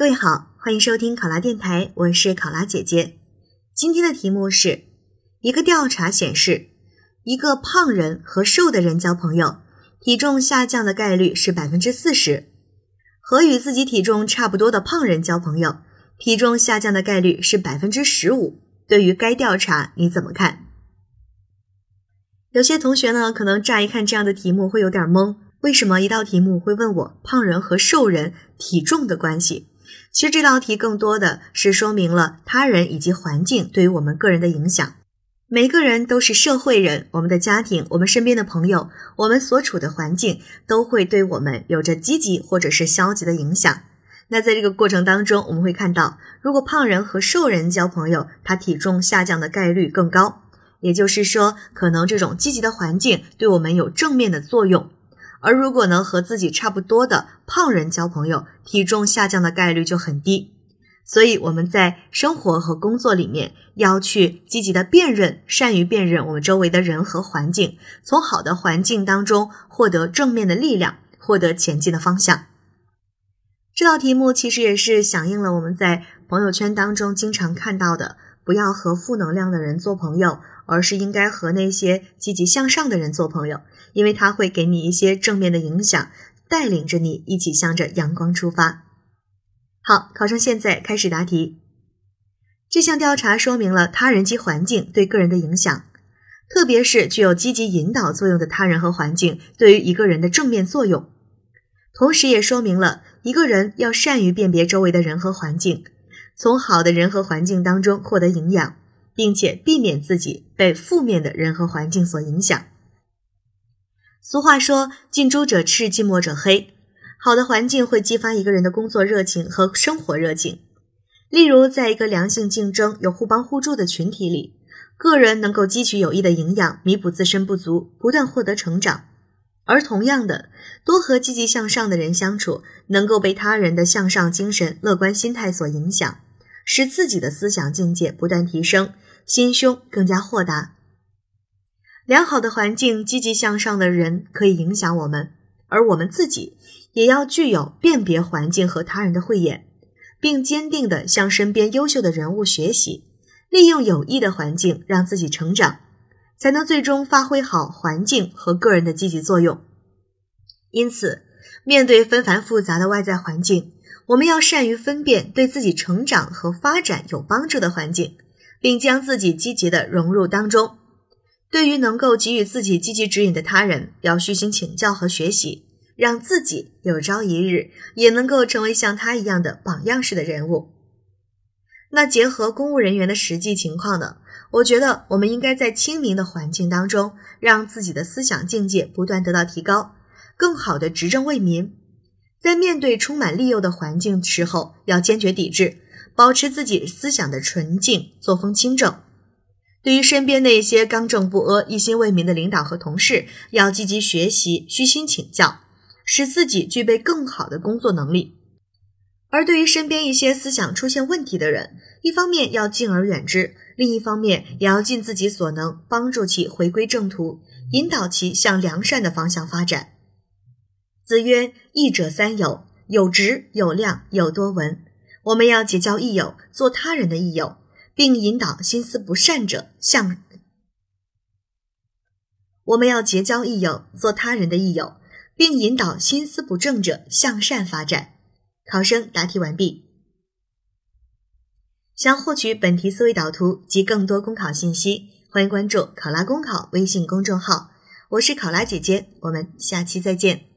各位好，欢迎收听考拉电台，我是考拉姐姐。今天的题目是一个调查显示，一个胖人和瘦的人交朋友，体重下降的概率是百分之四十；和与自己体重差不多的胖人交朋友，体重下降的概率是百分之十五。对于该调查，你怎么看？有些同学呢，可能乍一看这样的题目会有点懵，为什么一道题目会问我胖人和瘦人体重的关系？其实这道题更多的是说明了他人以及环境对于我们个人的影响。每个人都是社会人，我们的家庭、我们身边的朋友、我们所处的环境都会对我们有着积极或者是消极的影响。那在这个过程当中，我们会看到，如果胖人和瘦人交朋友，他体重下降的概率更高。也就是说，可能这种积极的环境对我们有正面的作用。而如果能和自己差不多的胖人交朋友，体重下降的概率就很低。所以我们在生活和工作里面要去积极的辨认，善于辨认我们周围的人和环境，从好的环境当中获得正面的力量，获得前进的方向。这道题目其实也是响应了我们在朋友圈当中经常看到的：不要和负能量的人做朋友，而是应该和那些积极向上的人做朋友。因为他会给你一些正面的影响，带领着你一起向着阳光出发。好，考生现在开始答题。这项调查说明了他人及环境对个人的影响，特别是具有积极引导作用的他人和环境对于一个人的正面作用，同时也说明了一个人要善于辨别周围的人和环境，从好的人和环境当中获得营养，并且避免自己被负面的人和环境所影响。俗话说：“近朱者赤，近墨者黑。”好的环境会激发一个人的工作热情和生活热情。例如，在一个良性竞争、有互帮互助的群体里，个人能够汲取有益的营养，弥补自身不足，不断获得成长。而同样的，多和积极向上的人相处，能够被他人的向上精神、乐观心态所影响，使自己的思想境界不断提升，心胸更加豁达。良好的环境、积极向上的人可以影响我们，而我们自己也要具有辨别环境和他人的慧眼，并坚定地向身边优秀的人物学习，利用有益的环境让自己成长，才能最终发挥好环境和个人的积极作用。因此，面对纷繁复杂的外在环境，我们要善于分辨对自己成长和发展有帮助的环境，并将自己积极的融入当中。对于能够给予自己积极指引的他人，要虚心请教和学习，让自己有朝一日也能够成为像他一样的榜样式的人物。那结合公务人员的实际情况呢？我觉得我们应该在清明的环境当中，让自己的思想境界不断得到提高，更好的执政为民。在面对充满利诱的环境时候，要坚决抵制，保持自己思想的纯净，作风清正。对于身边那些刚正不阿、一心为民的领导和同事，要积极学习、虚心请教，使自己具备更好的工作能力；而对于身边一些思想出现问题的人，一方面要敬而远之，另一方面也要尽自己所能帮助其回归正途，引导其向良善的方向发展。子曰：“益者三友，有直、有量、有多闻。”我们要结交益友，做他人的益友。并引导心思不善者向，我们要结交益友，做他人的益友，并引导心思不正者向善发展。考生答题完毕。想获取本题思维导图及更多公考信息，欢迎关注“考拉公考”微信公众号。我是考拉姐姐，我们下期再见。